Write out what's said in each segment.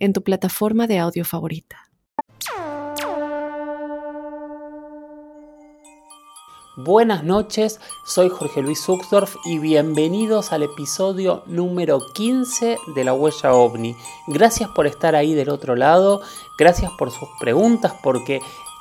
en tu plataforma de audio favorita. Buenas noches, soy Jorge Luis Uxdorf y bienvenidos al episodio número 15 de La Huella OVNI. Gracias por estar ahí del otro lado, gracias por sus preguntas porque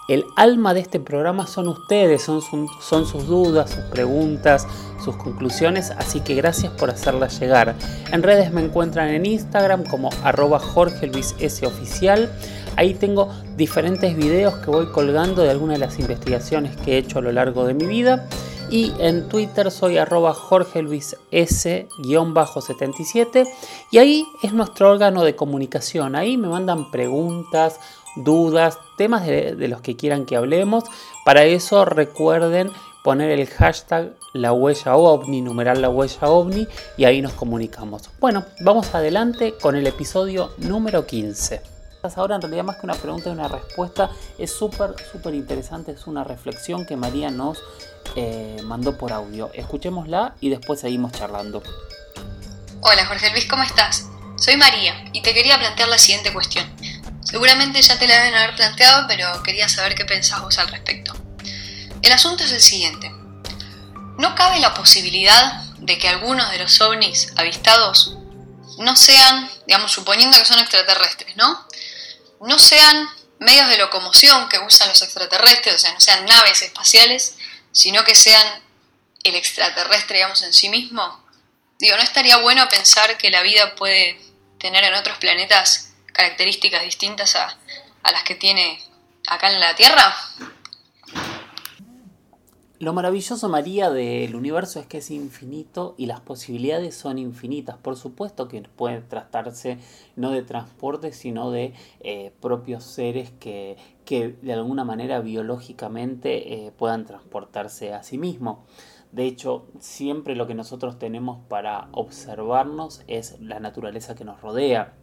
el alma de este programa son ustedes, son, sus dudas, sus preguntas, sus conclusiones, así que gracias por hacerlas llegar. En redes me encuentran en Instagram como arroba Jorge Luis. Oficial. Ahí tengo diferentes videos que voy colgando de algunas de las investigaciones que he hecho a lo largo de mi vida. Y en Twitter soy arroba Jorge Luis S-77. Y ahí es nuestro órgano de comunicación. Ahí me mandan preguntas, dudas, temas de, los que quieran que hablemos. Para eso recuerden poner el hashtag la huella ovni, numeral la huella ovni y ahí nos comunicamos. Bueno, vamos adelante con el episodio número 15. Ahora en realidad más que una pregunta y una respuesta es súper, súper interesante, es una reflexión que María nos eh, mandó por audio. Escuchémosla y después seguimos charlando. Hola Jorge Luis, ¿cómo estás? Soy María y te quería plantear la siguiente cuestión. Seguramente ya te la deben haber planteado, pero quería saber qué pensás vos al respecto. El asunto es el siguiente. ¿No cabe la posibilidad de que algunos de los ovnis avistados no sean, digamos, suponiendo que son extraterrestres, ¿no? No sean medios de locomoción que usan los extraterrestres, o sea, no sean naves espaciales, sino que sean el extraterrestre, digamos, en sí mismo. Digo, ¿no estaría bueno pensar que la vida puede tener en otros planetas características distintas a, las que tiene acá en la Tierra? Lo maravilloso, María, del universo es que es infinito y las posibilidades son infinitas. Por supuesto que puede tratarse no de transporte, sino de eh, propios seres que, de alguna manera biológicamente eh, puedan transportarse a sí mismos. De hecho, siempre lo que nosotros tenemos para observarnos es la naturaleza que nos rodea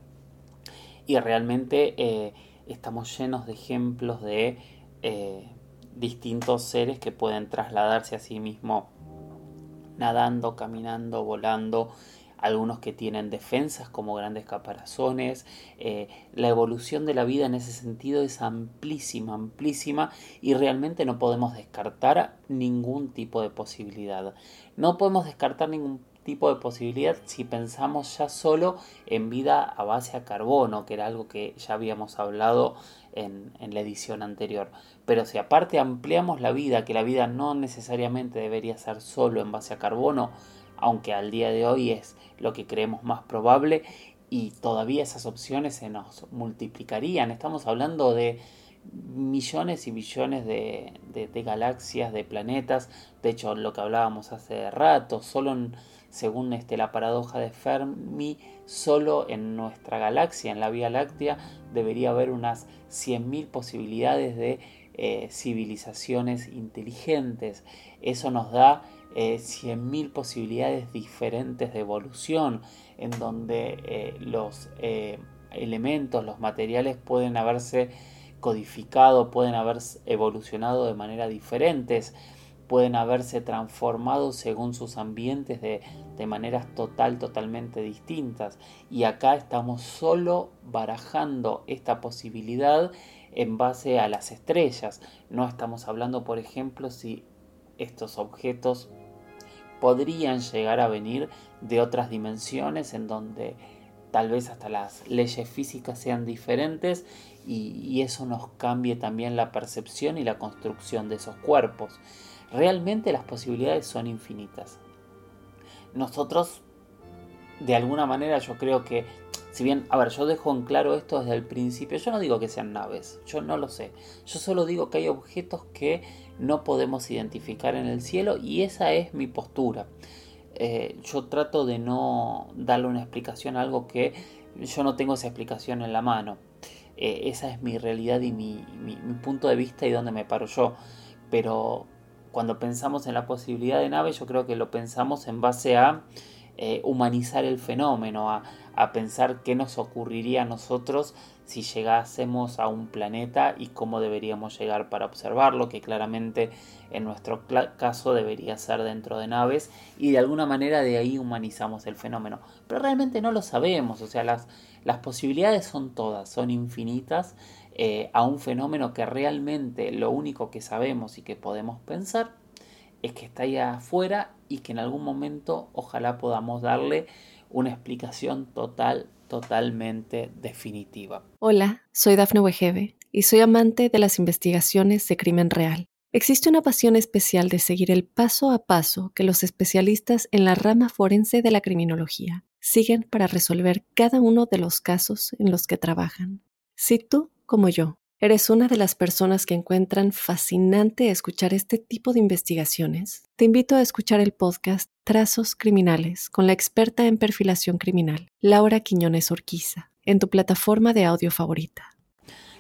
y realmente eh, estamos llenos de ejemplos de eh, distintos seres que pueden trasladarse a sí mismos nadando, caminando, volando, algunos que tienen defensas como grandes caparazones. Eh, la evolución de la vida en ese sentido es amplísima, amplísima y realmente no podemos descartar ningún tipo de posibilidad. No podemos descartar ningún tipo de posibilidad si pensamos ya solo en vida a base a carbono, que era algo que ya habíamos hablado en, la edición anterior. Pero si aparte ampliamos la vida, que la vida no necesariamente debería ser solo en base a carbono, aunque al día de hoy es lo que creemos más probable, y todavía esas opciones se nos multiplicarían. Estamos hablando de millones y millones de, de, galaxias, de planetas. De hecho, lo que hablábamos hace rato, solo en, según este, la paradoja de Fermi, solo en nuestra galaxia, en la Vía Láctea, debería haber unas 100.000 posibilidades de eh, civilizaciones inteligentes. Eso nos da eh, 100.000 posibilidades diferentes de evolución, en donde eh, los eh, elementos, los materiales pueden haberse codificado, pueden haber evolucionado de manera diferentes pueden haberse transformado según sus ambientes de, maneras total, totalmente distintas. Y acá estamos solo barajando esta posibilidad en base a las estrellas. No estamos hablando, por ejemplo, si estos objetos podrían llegar a venir de otras dimensiones en donde tal vez hasta las leyes físicas sean diferentes y, y eso nos cambie también la percepción y la construcción de esos cuerpos. Realmente las posibilidades son infinitas. Nosotros, de alguna manera, yo creo que, si bien, a ver, yo dejo en claro esto desde el principio, yo no digo que sean naves, yo no lo sé. Yo solo digo que hay objetos que no podemos identificar en el cielo y esa es mi postura. Eh, yo trato de no darle una explicación a algo que yo no tengo esa explicación en la mano. eh, esa es mi realidad y mi, mi, punto de vista y donde me paro yo. Pero cuando pensamos en la posibilidad de nave, yo creo que lo pensamos en base a eh, humanizar el fenómeno, a, pensar qué nos ocurriría a nosotros si llegásemos a un planeta y cómo deberíamos llegar para observarlo, que claramente en nuestro caso debería ser dentro de naves y de alguna manera de ahí humanizamos el fenómeno. Pero realmente no lo sabemos, o sea, las posibilidades son todas, son infinitas eh, a un fenómeno que realmente lo único que sabemos y que podemos pensar es que está ahí afuera y que en algún momento ojalá podamos darle una explicación total totalmente definitiva. Hola, soy Dafne Wegebe y soy amante de las investigaciones de crimen real. Existe una pasión especial de seguir el paso a paso que los especialistas en la rama forense de la criminología siguen para resolver cada uno de los casos en los que trabajan. Si tú, como yo, ¿Eres una de las personas que encuentran fascinante escuchar este tipo de investigaciones? Te invito a escuchar el podcast Trazos Criminales con la experta en perfilación criminal, Laura Quiñones Orquiza, en tu plataforma de audio favorita.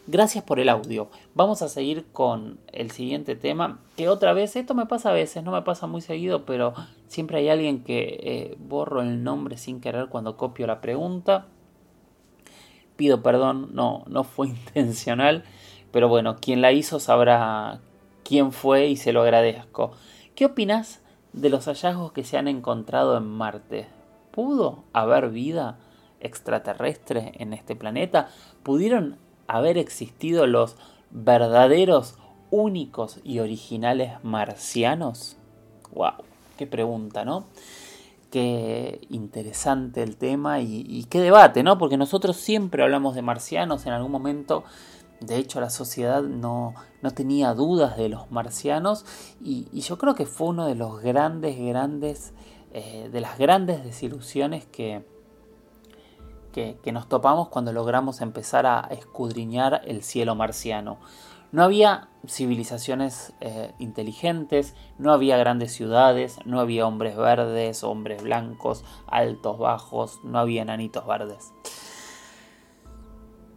Gracias por el audio. Vamos a seguir con el siguiente tema, que otra vez, esto me pasa a veces, no me pasa muy seguido, pero siempre hay alguien que eh, borro el nombre sin querer cuando copio la pregunta pido perdón, no, no fue intencional, pero bueno, quien la hizo sabrá quién fue y se lo agradezco. ¿Qué opinas de los hallazgos que se han encontrado en Marte? ¿Pudo haber vida extraterrestre en este planeta? ¿Pudieron haber existido los verdaderos, únicos y originales marcianos? ¡Wow! ¡Qué pregunta, ¿no? Qué interesante el tema y, qué debate, ¿no? Porque nosotros siempre hablamos de marcianos en algún momento. De hecho, la sociedad no, no tenía dudas de los marcianos y, yo creo que fue uno de los grandes, grandes, eh, de las grandes desilusiones que, que, que nos topamos cuando logramos empezar a escudriñar el cielo marciano. No había civilizaciones eh, inteligentes, no había grandes ciudades, no había hombres verdes, hombres blancos, altos, bajos, no había enanitos verdes.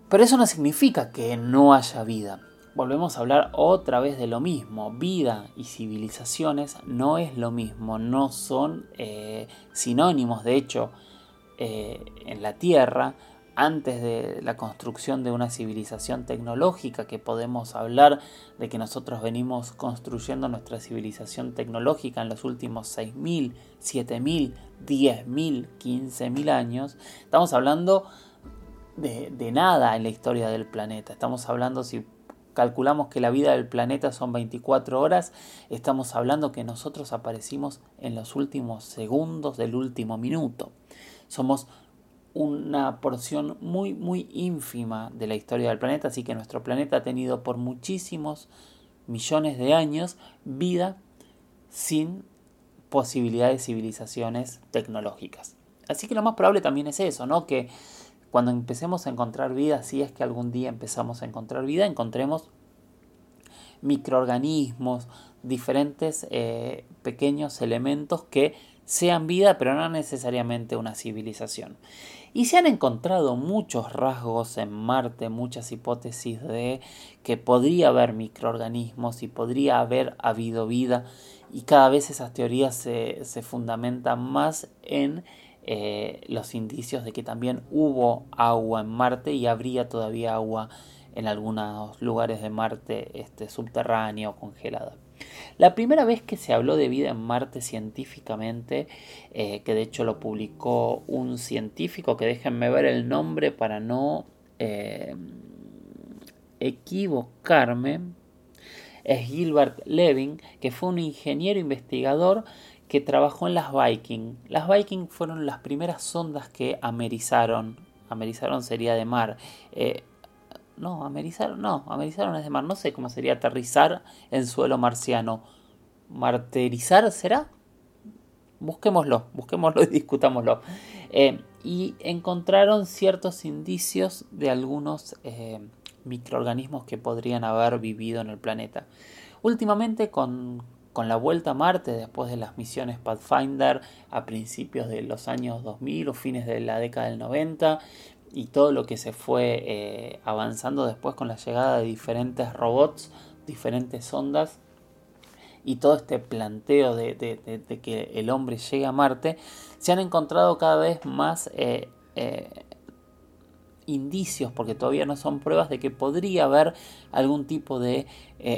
Pero eso no significa que no haya vida. Volvemos a hablar otra vez de lo mismo. Vida y civilizaciones no es lo mismo, no son eh, sinónimos. De hecho, eh, en la Tierra antes de la construcción de una civilización tecnológica, que podemos hablar de que nosotros venimos construyendo nuestra civilización tecnológica en los últimos 6.000, 7.000, 10.000, 15.000 años, estamos hablando de, de nada en la historia del planeta. Estamos hablando, si calculamos que la vida del planeta son 24 horas, estamos hablando que nosotros aparecimos en los últimos segundos del último minuto. Somos una porción muy muy ínfima de la historia del planeta, así que nuestro planeta ha tenido por muchísimos millones de años vida sin posibilidad de civilizaciones tecnológicas. Así que lo más probable también es eso, ¿no? Que cuando empecemos a encontrar vida, si es que algún día empezamos a encontrar vida, encontremos microorganismos, diferentes eh, pequeños elementos que sean vida, pero no necesariamente una civilización. Y se han encontrado muchos rasgos en Marte, muchas hipótesis de que podría haber microorganismos y podría haber habido vida. Y cada vez esas teorías se, fundamentan más en eh, los indicios de que también hubo agua en Marte y habría todavía agua en algunos lugares de Marte este, subterránea o congelada. La primera vez que se habló de vida en Marte científicamente, eh, que de hecho lo publicó un científico, que déjenme ver el nombre para no eh, equivocarme, es Gilbert Levin, que fue un ingeniero investigador que trabajó en las Viking. Las Viking fueron las primeras sondas que amerizaron. Amerizaron sería de mar. Eh, no, amerizaron, no, amerizaron es de mar. No sé cómo sería aterrizar en suelo marciano. ¿Marterizar será? Busquémoslo, busquémoslo y discutámoslo. Eh, y encontraron ciertos indicios de algunos eh, microorganismos que podrían haber vivido en el planeta. Últimamente con, con la vuelta a Marte, después de las misiones Pathfinder a principios de los años 2000 o fines de la década del 90, y todo lo que se fue eh, avanzando después con la llegada de diferentes robots, diferentes ondas y todo este planteo de, que el hombre llegue a Marte, se han encontrado cada vez más eh, eh, indicios, porque todavía no son pruebas, de que podría haber algún tipo de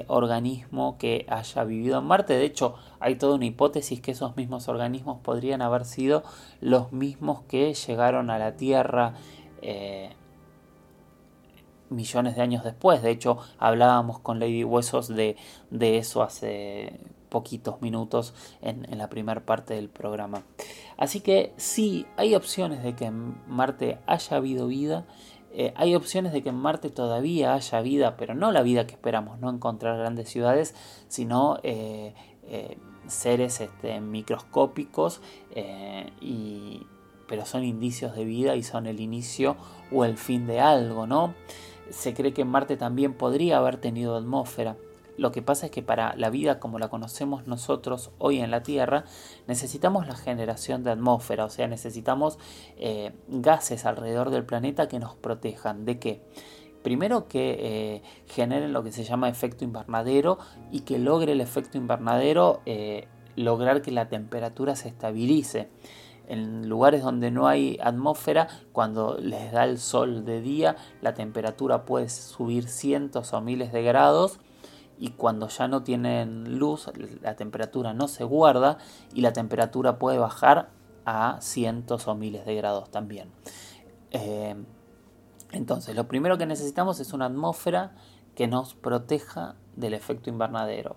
organismo que haya vivido en Marte. De hecho, hay toda una hipótesis que esos mismos organismos podrían haber sido los mismos que llegaron a la Tierra eh, millones de años después. De hecho, hablábamos con Lady Huesos de, eso hace poquitos minutos en, la primera parte del programa. Así que sí, hay opciones de que en Marte haya habido vida. Eh, hay opciones de que en Marte todavía haya vida, pero no la vida que esperamos, no encontrar grandes ciudades, sino eh, seres este, microscópicos y, pero son indicios de vida y son el inicio o el fin de algo, ¿no? Se cree que Marte también podría haber tenido atmósfera. Lo que pasa es que para la vida como la conocemos nosotros hoy en la Tierra, necesitamos la generación de atmósfera, o sea, necesitamos eh, gases alrededor del planeta que nos protejan. ¿De qué? Primero que eh, generen lo que se llama efecto invernadero y que logre el efecto invernadero eh, lograr que la temperatura se estabilice en lugares donde no hay atmósfera, cuando les da el sol de día, la temperatura puede subir cientos o miles de grados y cuando ya no tienen luz, la temperatura no se guarda y la temperatura puede bajar a cientos o miles de grados también. Eh, entonces, lo primero que necesitamos es una atmósfera que nos proteja del efecto invernadero.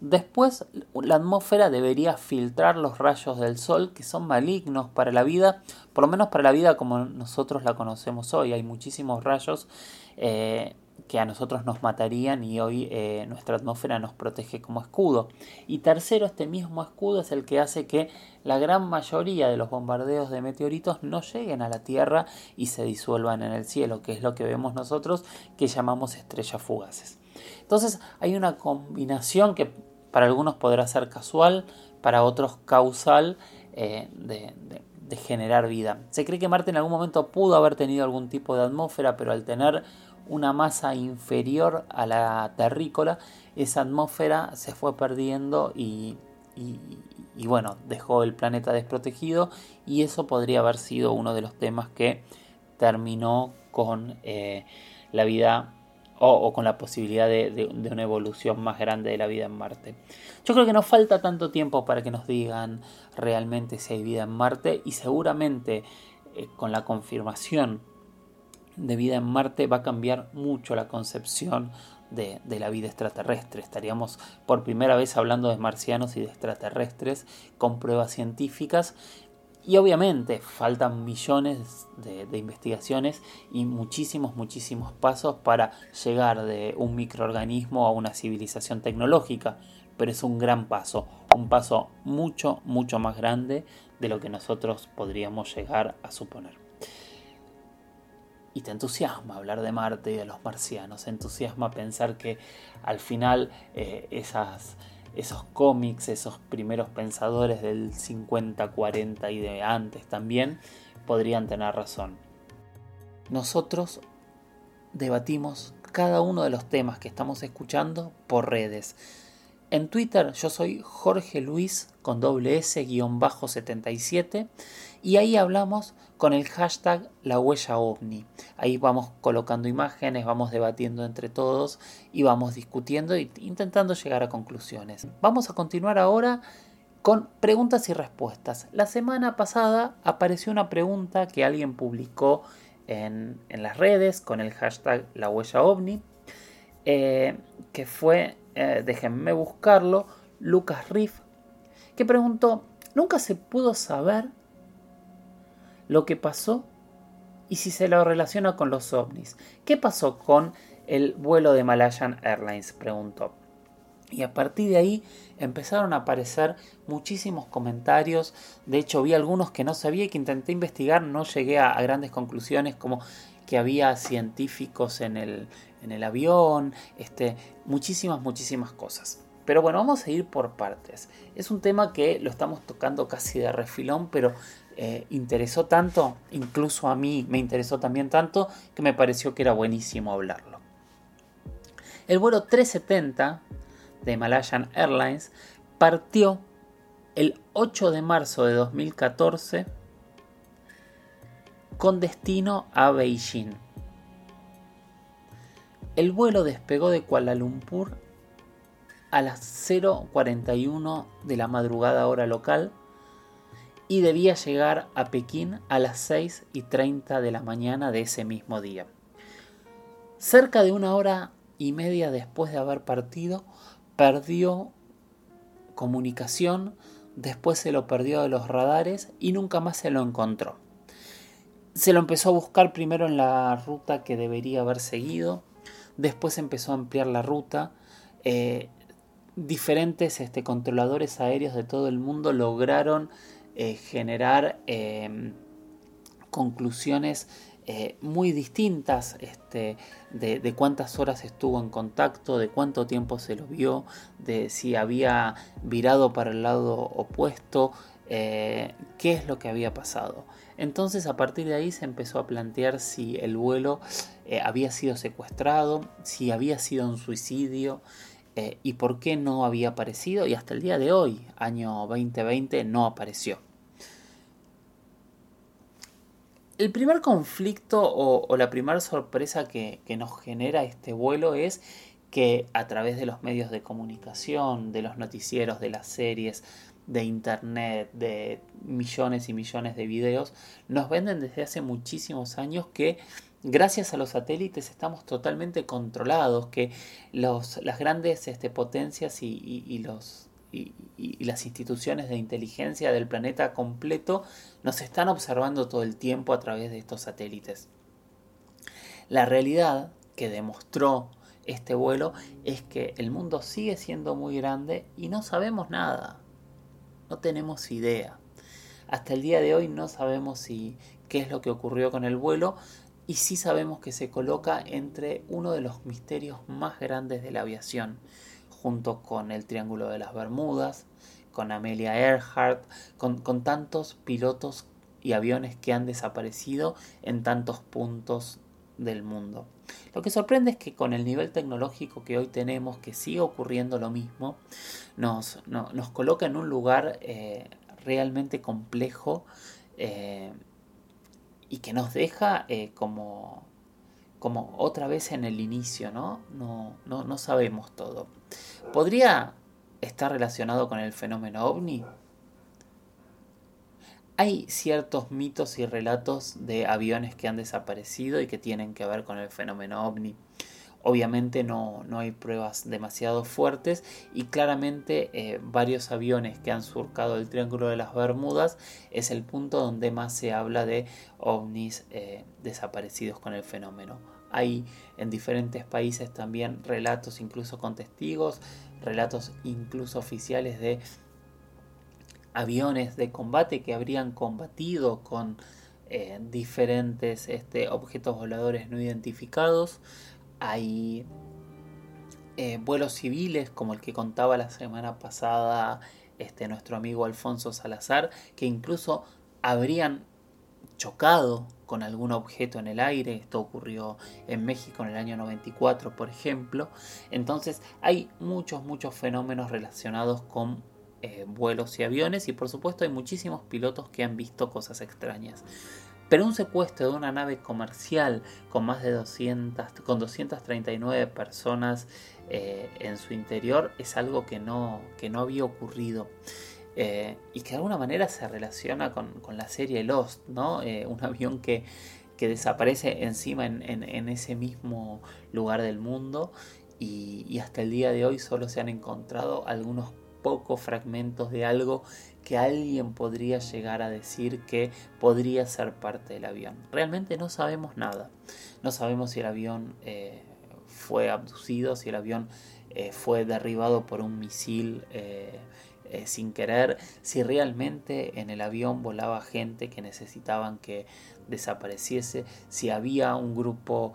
Después, la atmósfera debería filtrar los rayos del sol que son malignos para la vida, por lo menos para la vida como nosotros la conocemos hoy. Hay muchísimos rayos eh, que a nosotros nos matarían y hoy eh, nuestra atmósfera nos protege como escudo. Y tercero, este mismo escudo es el que hace que la gran mayoría de los bombardeos de meteoritos no lleguen a la Tierra y se disuelvan en el cielo, que es lo que vemos nosotros que llamamos estrellas fugaces. Entonces hay una combinación que para algunos podrá ser casual, para otros causal eh, de, generar vida. Se cree que Marte en algún momento pudo haber tenido algún tipo de atmósfera, pero al tener una masa inferior a la terrícola, esa atmósfera se fue perdiendo y, bueno, dejó el planeta desprotegido y eso podría haber sido uno de los temas que terminó con eh, la vida o, con la posibilidad de, una evolución más grande de la vida en Marte. Yo creo que nos falta tanto tiempo para que nos digan realmente si hay vida en Marte y seguramente eh, con la confirmación de vida en Marte va a cambiar mucho la concepción de, de, la vida extraterrestre. Estaríamos por primera vez hablando de marcianos y de extraterrestres con pruebas científicas y obviamente faltan millones de, investigaciones y muchísimos, muchísimos pasos para llegar de un microorganismo a una civilización tecnológica. Pero es un gran paso, un paso mucho, mucho más grande de lo que nosotros podríamos llegar a suponer. Y te entusiasma hablar de Marte y de los marcianos, te entusiasma pensar que al final eh, esas esos cómics, esos primeros pensadores del 50, 40 y de antes también, podrían tener razón. Nosotros debatimos cada uno de los temas que estamos escuchando por redes. En Twitter yo soy Jorge Luis con doble S guion bajo 77 y ahí hablamos con el hashtag la huella ovni. Ahí vamos colocando imágenes, vamos debatiendo entre todos y vamos discutiendo e intentando llegar a conclusiones. Vamos a continuar ahora con preguntas y respuestas. La semana pasada apareció una pregunta que alguien publicó en, las redes con el hashtag la huella ovni, eh, que fue eh, déjenme buscarlo, Lucas Riff, que preguntó, nunca se pudo saber lo que pasó y si se lo relaciona con los ovnis. ¿Qué pasó con el vuelo de Malayan Airlines? preguntó. Y a partir de ahí empezaron a aparecer muchísimos comentarios. De hecho, vi algunos que no sabía y que intenté investigar. No llegué a grandes conclusiones como que había científicos en el, en el avión, este, muchísimas, muchísimas cosas. Pero bueno, vamos a ir por partes. Es un tema que lo estamos tocando casi de refilón, pero eh, interesó tanto, incluso a mí me interesó también tanto, que me pareció que era buenísimo hablarlo. El vuelo 370 de Malayan Airlines partió el 8 de marzo de 2014 con destino a Beijing. El vuelo despegó de Kuala Lumpur a las 0.41 de la madrugada hora local y debía llegar a Pekín a las 6 y 30 de la mañana de ese mismo día. Cerca de una hora y media después de haber partido, perdió comunicación, después se lo perdió de los radares y nunca más se lo encontró. Se lo empezó a buscar primero en la ruta que debería haber seguido, después empezó a ampliar la ruta, eh, diferentes este, controladores aéreos de todo el mundo lograron eh, generar em, conclusiones eh, muy distintas este, de, cuántas horas estuvo en contacto, de cuánto tiempo se lo vio, de si había virado para el lado opuesto, eh, qué es lo que había pasado. Entonces a partir de ahí se empezó a plantear si el vuelo había sido secuestrado, si había sido un suicidio, y por qué no había aparecido y hasta el día de hoy, año 2020, no apareció. El primer conflicto o, la primera sorpresa que, nos genera este vuelo es que a través de los medios de comunicación, de los noticieros, de las series, de internet, de millones y millones de videos, nos venden desde hace muchísimos años que gracias a los satélites estamos totalmente controlados, que las grandes este, potencias y los y, las instituciones de inteligencia del planeta completo nos están observando todo el tiempo a través de estos satélites. La realidad que demostró este vuelo es que el mundo sigue siendo muy grande y no sabemos nada. No tenemos idea. Hasta el día de hoy no sabemos si qué es lo que ocurrió con el vuelo y sí sabemos que se coloca entre uno de los misterios más grandes de la aviación junto con el Triángulo de las Bermudas, con Amelia Earhart, con, tantos pilotos y aviones que han desaparecido en tantos puntos del mundo. Lo que sorprende es que con el nivel tecnológico que hoy tenemos, que sigue ocurriendo lo mismo, nos, nos coloca en un lugar eh, realmente complejo eh, y que nos deja eh, como, como otra vez en el inicio, ¿no? No, no, no sabemos todo. ¿Podría estar relacionado con el fenómeno ovni? Hay ciertos mitos y relatos de aviones que han desaparecido y que tienen que ver con el fenómeno ovni. Obviamente no, no hay pruebas demasiado fuertes y claramente eh, varios aviones que han surcado el Triángulo de las Bermudas es el punto donde más se habla de ovnis eh, desaparecidos con el fenómeno. Hay en diferentes países también relatos incluso con testigos, relatos incluso oficiales de aviones de combate que habrían combatido con eh, diferentes este, objetos voladores no identificados. Hay eh, vuelos civiles como el que contaba la semana pasada este, nuestro amigo Alfonso Salazar, que incluso habrían chocado con algún objeto en el aire. Esto ocurrió en México en el año 94, por ejemplo. Entonces hay muchos, muchos fenómenos relacionados con eh, vuelos y aviones y por supuesto hay muchísimos pilotos que han visto cosas extrañas. Pero un secuestro de una nave comercial con más de 200, con 239 personas eh, en su interior es algo que no, que no había ocurrido. Eh, y que de alguna manera se relaciona con, la serie Lost, ¿no? Eh, un avión que, desaparece encima en, ese mismo lugar del mundo y, hasta el día de hoy solo se han encontrado algunos pocos fragmentos de algo que alguien podría llegar a decir que podría ser parte del avión. Realmente no sabemos nada. No sabemos si el avión eh, fue abducido, si el avión fue derribado por un misil eh, sin querer, si realmente en el avión volaba gente que necesitaban que desapareciese, si había un grupo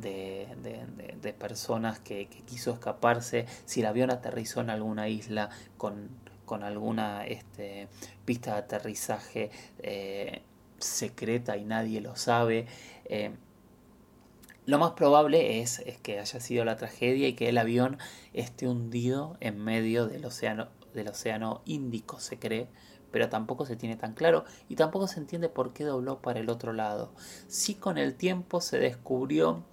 de, personas que, quiso escaparse, si el avión aterrizó en alguna isla con, con alguna este, pista de aterrizaje eh, secreta y nadie lo sabe. Eh, lo más probable es, es, que haya sido la tragedia y que el avión esté hundido en medio del océano, del océano Índico, se cree, pero tampoco se tiene tan claro y tampoco se entiende por qué dobló para el otro lado. Sí con el tiempo se descubrió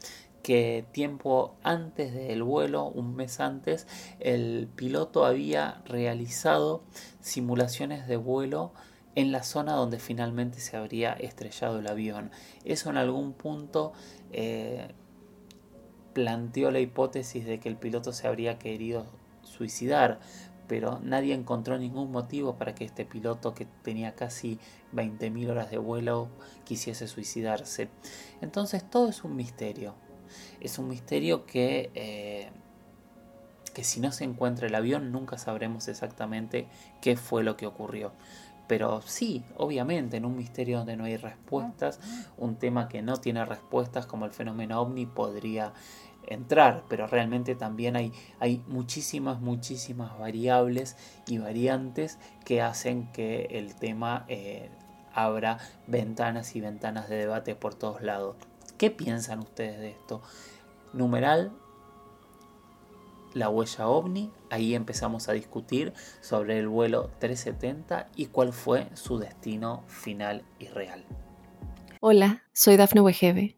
que tiempo antes del vuelo, un mes antes, el piloto había realizado simulaciones de vuelo en la zona donde finalmente se habría estrellado el avión. Eso en algún punto eh, planteó la hipótesis de que el piloto se habría querido suicidar, pero nadie encontró ningún motivo para que este piloto que tenía casi 20.000 horas de vuelo quisiese suicidarse. Entonces todo es un misterio es un misterio que, eh, que si no se encuentra el avión nunca sabremos exactamente qué fue lo que ocurrió. Pero sí, obviamente, en un misterio donde no hay respuestas, un tema que no tiene respuestas como el fenómeno ovni podría entrar, pero realmente también hay, hay muchísimas, muchísimas variables y variantes que hacen que el tema eh, abra ventanas y ventanas de debate por todos lados. ¿Qué piensan ustedes de esto? Numeral, la huella ovni, ahí empezamos a discutir sobre el vuelo 370 y cuál fue su destino final y real. Hola, soy Dafne Wegebe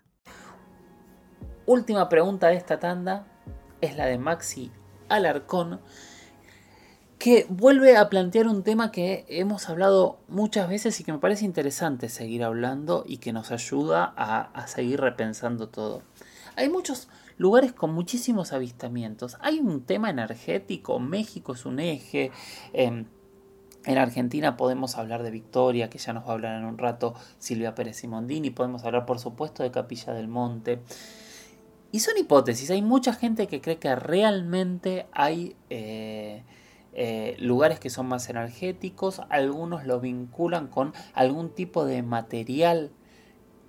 Última pregunta de esta tanda es la de Maxi Alarcón, que vuelve a plantear un tema que hemos hablado muchas veces y que me parece interesante seguir hablando y que nos ayuda a, seguir repensando todo. Hay muchos lugares con muchísimos avistamientos. Hay un tema energético, México es un eje. Em, en Argentina podemos hablar de Victoria, que ya nos va a hablar en un rato Silvia Pérez Simondini. Podemos hablar, por supuesto, de Capilla del Monte. Y son hipótesis. Hay mucha gente que cree que realmente hay eh, eh, lugares que son más energéticos. Algunos lo vinculan con algún tipo de material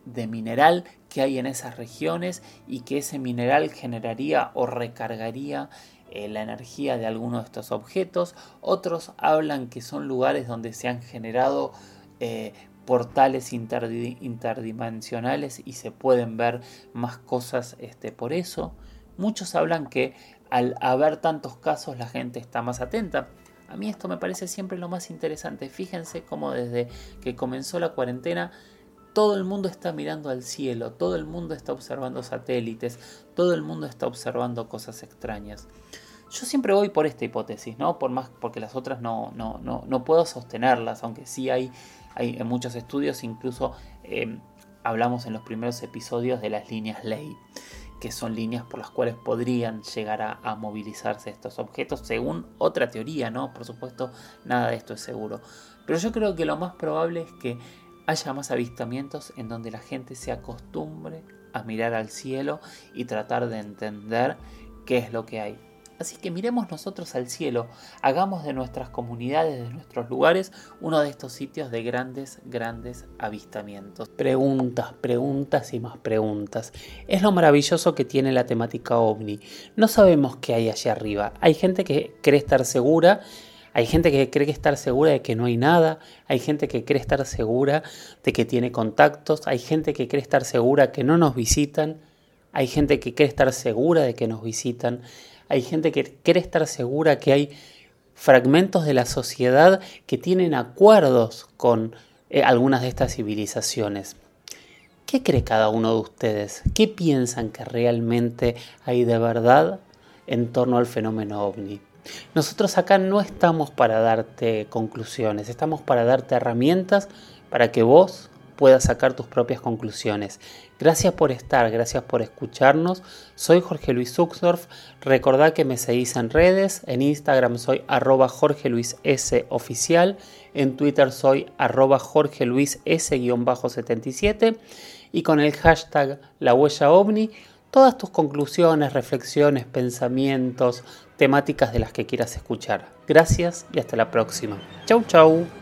de mineral que hay en esas regiones y que ese mineral generaría o recargaría eh, la energía de alguno de estos objetos. Otros hablan que son lugares donde se han generado portales interdimensionales y se pueden ver más cosas este, por eso. Muchos hablan que al haber tantos casos la gente está más atenta. A mí esto me parece siempre lo más interesante. Fíjense cómo desde que comenzó la cuarentena todo el mundo está mirando al cielo, todo el mundo está observando satélites, todo el mundo está observando cosas extrañas. Yo siempre voy por esta hipótesis, ¿no? Por más, porque las otras no, no, no, no puedo sostenerlas, aunque sí hay, hay en muchos estudios, incluso eh, hablamos en los primeros episodios de las líneas ley, que son líneas por las cuales podrían llegar a, a movilizarse estos objetos, según otra teoría, ¿no? Por supuesto, nada de esto es seguro. Pero yo creo que lo más probable es que haya más avistamientos en donde la gente se acostumbre a mirar al cielo y tratar de entender qué es lo que hay. Así que miremos nosotros al cielo, hagamos de nuestras comunidades, de nuestros lugares, uno de estos sitios de grandes, grandes avistamientos. Preguntas, preguntas y más preguntas. Es lo maravilloso que tiene la temática ovni. No sabemos qué hay allá arriba. Hay gente que cree estar segura hay gente que cree que estar segura de que no hay nada, hay gente que cree estar segura de que tiene contactos, hay gente que cree estar segura que no nos visitan, hay gente que cree estar segura de que nos visitan, hay gente que cree estar segura que hay fragmentos de la sociedad que tienen acuerdos con eh, algunas de estas civilizaciones. ¿Qué cree cada uno de ustedes? ¿Qué piensan que realmente hay de verdad en torno al fenómeno ovni? Nosotros acá no estamos para darte conclusiones, estamos para darte herramientas para que vos puedas sacar tus propias conclusiones. Gracias por estar, gracias por escucharnos. Soy Jorge Luis Uxdorf. Recordad que me seguís en redes. En Instagram soy arroba Jorge Luis S oficial. En Twitter soy arroba Jorge Luis S-77. Y con el hashtag La Huella OVNI, todas tus conclusiones, reflexiones, pensamientos, temáticas de las que quieras escuchar. Gracias y hasta la próxima. Chau, chau.